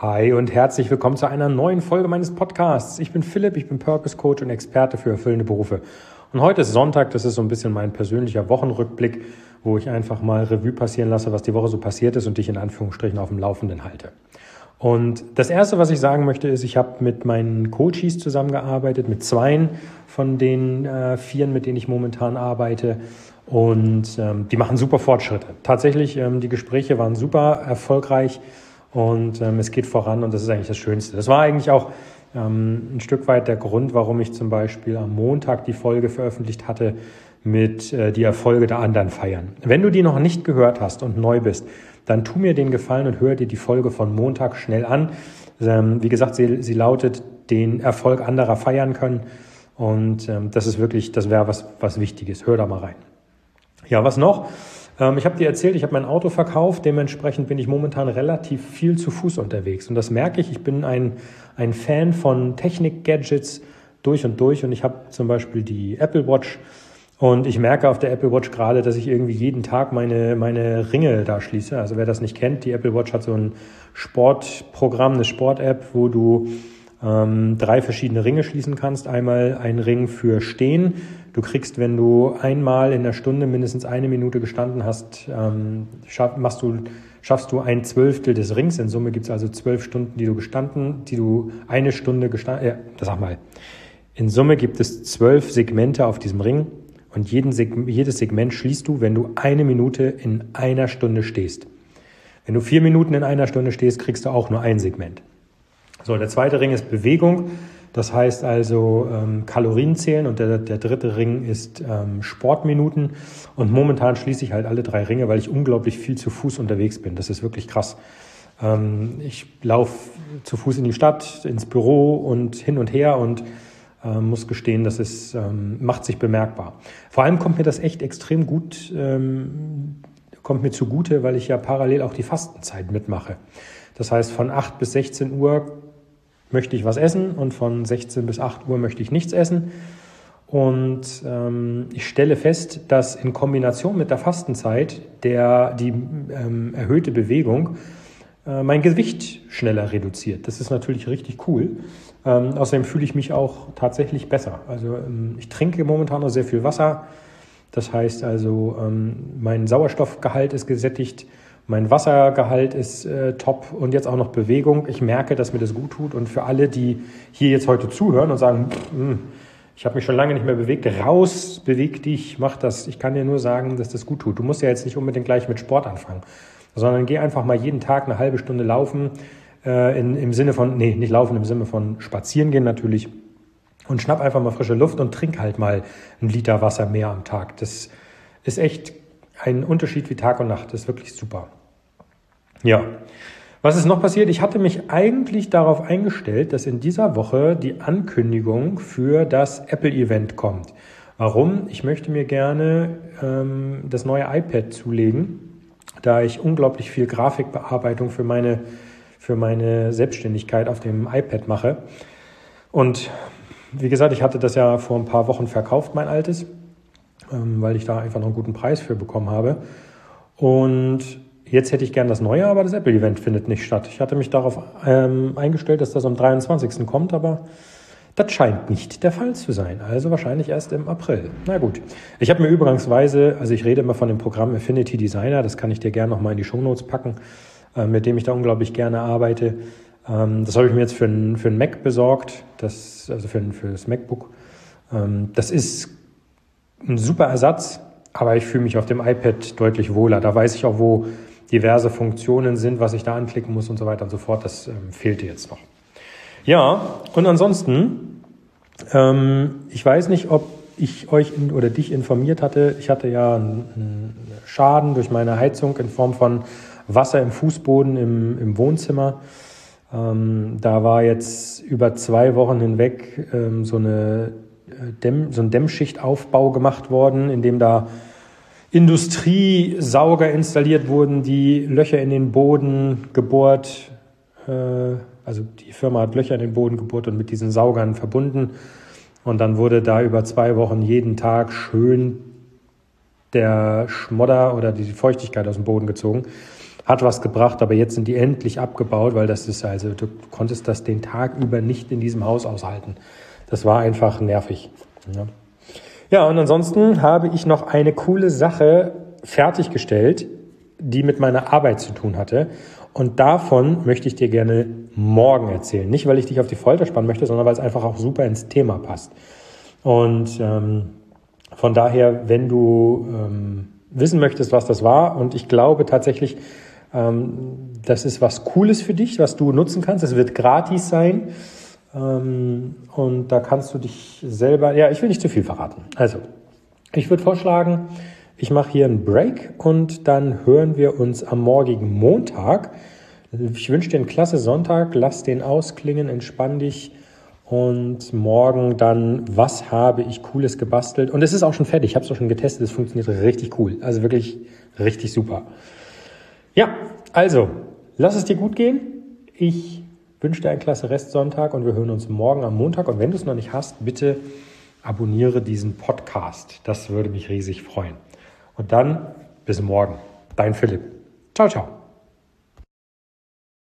Hi und herzlich willkommen zu einer neuen Folge meines Podcasts. Ich bin Philipp, ich bin Purpose Coach und Experte für erfüllende Berufe. Und heute ist Sonntag, das ist so ein bisschen mein persönlicher Wochenrückblick, wo ich einfach mal Revue passieren lasse, was die Woche so passiert ist und dich in Anführungsstrichen auf dem Laufenden halte. Und das Erste, was ich sagen möchte, ist, ich habe mit meinen Coaches zusammengearbeitet, mit zweien von den äh, vieren, mit denen ich momentan arbeite. Und ähm, die machen super Fortschritte. Tatsächlich, ähm, die Gespräche waren super erfolgreich und ähm, es geht voran und das ist eigentlich das Schönste. Das war eigentlich auch ähm, ein Stück weit der Grund, warum ich zum Beispiel am Montag die Folge veröffentlicht hatte mit äh, die Erfolge der anderen feiern. Wenn du die noch nicht gehört hast und neu bist, dann tu mir den Gefallen und hör dir die Folge von Montag schnell an. Ähm, wie gesagt, sie, sie lautet den Erfolg anderer feiern können und ähm, das ist wirklich, das wäre was, was Wichtiges. Hör da mal rein. Ja, was noch? Ähm, ich habe dir erzählt, ich habe mein Auto verkauft, dementsprechend bin ich momentan relativ viel zu Fuß unterwegs. Und das merke ich, ich bin ein, ein Fan von Technik-Gadgets durch und durch und ich habe zum Beispiel die Apple Watch und ich merke auf der Apple Watch gerade, dass ich irgendwie jeden Tag meine, meine Ringe da schließe. Also wer das nicht kennt, die Apple Watch hat so ein Sportprogramm, eine Sport-App, wo du ähm, drei verschiedene Ringe schließen kannst. Einmal ein Ring für Stehen, Du kriegst, wenn du einmal in der Stunde mindestens eine Minute gestanden hast, ähm, schaff, machst du, schaffst du ein Zwölftel des Rings. In Summe gibt es also zwölf Stunden, die du gestanden, die du eine Stunde gestanden, ja, sag mal. In Summe gibt es zwölf Segmente auf diesem Ring und jeden Seg jedes Segment schließt du, wenn du eine Minute in einer Stunde stehst. Wenn du vier Minuten in einer Stunde stehst, kriegst du auch nur ein Segment. So, der zweite Ring ist Bewegung. Das heißt also ähm, Kalorien zählen und der, der dritte Ring ist ähm, Sportminuten. Und momentan schließe ich halt alle drei Ringe, weil ich unglaublich viel zu Fuß unterwegs bin. Das ist wirklich krass. Ähm, ich laufe zu Fuß in die Stadt, ins Büro und hin und her und äh, muss gestehen, das ist, ähm, macht sich bemerkbar. Vor allem kommt mir das echt extrem gut, ähm, kommt mir zugute, weil ich ja parallel auch die Fastenzeit mitmache. Das heißt, von 8 bis 16 Uhr möchte ich was essen und von 16 bis 8 Uhr möchte ich nichts essen. Und ähm, ich stelle fest, dass in Kombination mit der Fastenzeit der, die ähm, erhöhte Bewegung äh, mein Gewicht schneller reduziert. Das ist natürlich richtig cool. Ähm, außerdem fühle ich mich auch tatsächlich besser. Also ähm, ich trinke momentan noch sehr viel Wasser. Das heißt also, ähm, mein Sauerstoffgehalt ist gesättigt mein Wassergehalt ist äh, top und jetzt auch noch Bewegung. Ich merke, dass mir das gut tut. Und für alle, die hier jetzt heute zuhören und sagen, pff, hm, ich habe mich schon lange nicht mehr bewegt, raus, beweg dich, mach das. Ich kann dir nur sagen, dass das gut tut. Du musst ja jetzt nicht unbedingt gleich mit Sport anfangen, sondern geh einfach mal jeden Tag eine halbe Stunde laufen, äh, in, im Sinne von, nee, nicht laufen, im Sinne von spazieren gehen natürlich. Und schnapp einfach mal frische Luft und trink halt mal einen Liter Wasser mehr am Tag. Das ist echt ein Unterschied wie Tag und Nacht. Das ist wirklich super. Ja. Was ist noch passiert? Ich hatte mich eigentlich darauf eingestellt, dass in dieser Woche die Ankündigung für das Apple-Event kommt. Warum? Ich möchte mir gerne ähm, das neue iPad zulegen, da ich unglaublich viel Grafikbearbeitung für meine, für meine Selbstständigkeit auf dem iPad mache. Und wie gesagt, ich hatte das ja vor ein paar Wochen verkauft, mein altes, ähm, weil ich da einfach noch einen guten Preis für bekommen habe. Und Jetzt hätte ich gern das neue, aber das Apple-Event findet nicht statt. Ich hatte mich darauf ähm, eingestellt, dass das am 23. kommt, aber das scheint nicht der Fall zu sein. Also wahrscheinlich erst im April. Na gut. Ich habe mir übergangsweise, also ich rede immer von dem Programm Affinity Designer, das kann ich dir gerne nochmal in die Shownotes packen, äh, mit dem ich da unglaublich gerne arbeite. Ähm, das habe ich mir jetzt für ein, für ein Mac besorgt, das, also für, für das MacBook. Ähm, das ist ein super Ersatz, aber ich fühle mich auf dem iPad deutlich wohler. Da weiß ich auch, wo diverse Funktionen sind, was ich da anklicken muss und so weiter und so fort. Das ähm, fehlte jetzt noch. Ja, und ansonsten, ähm, ich weiß nicht, ob ich euch in, oder dich informiert hatte. Ich hatte ja einen Schaden durch meine Heizung in Form von Wasser im Fußboden im, im Wohnzimmer. Ähm, da war jetzt über zwei Wochen hinweg ähm, so, eine äh, Dämm, so ein Dämmschichtaufbau gemacht worden, in dem da Industriesauger installiert wurden, die Löcher in den Boden gebohrt, äh, also die Firma hat Löcher in den Boden gebohrt und mit diesen Saugern verbunden. Und dann wurde da über zwei Wochen jeden Tag schön der Schmodder oder die Feuchtigkeit aus dem Boden gezogen. hat was gebracht, aber jetzt sind die endlich abgebaut, weil das ist also, du konntest das den Tag über nicht in diesem Haus aushalten. Das war einfach nervig. Ja, ja und ansonsten habe ich noch eine coole Sache fertiggestellt, die mit meiner Arbeit zu tun hatte. Und davon möchte ich dir gerne morgen erzählen. Nicht, weil ich dich auf die Folter spannen möchte, sondern weil es einfach auch super ins Thema passt. Und ähm, von daher, wenn du ähm, wissen möchtest, was das war, und ich glaube tatsächlich, ähm, das ist was Cooles für dich, was du nutzen kannst. Es wird gratis sein. Ähm, und da kannst du dich selber, ja, ich will nicht zu viel verraten. Also, ich würde vorschlagen, ich mache hier einen Break und dann hören wir uns am morgigen Montag. Ich wünsche dir einen klasse Sonntag, lass den ausklingen, entspann dich und morgen dann, was habe ich Cooles gebastelt? Und es ist auch schon fertig, ich habe es auch schon getestet, es funktioniert richtig cool. Also wirklich richtig super. Ja, also, lass es dir gut gehen. Ich wünsche dir einen klasse Restsonntag und wir hören uns morgen am Montag. Und wenn du es noch nicht hast, bitte abonniere diesen Podcast. Das würde mich riesig freuen. Und dann bis morgen. Dein Philipp. Ciao, ciao.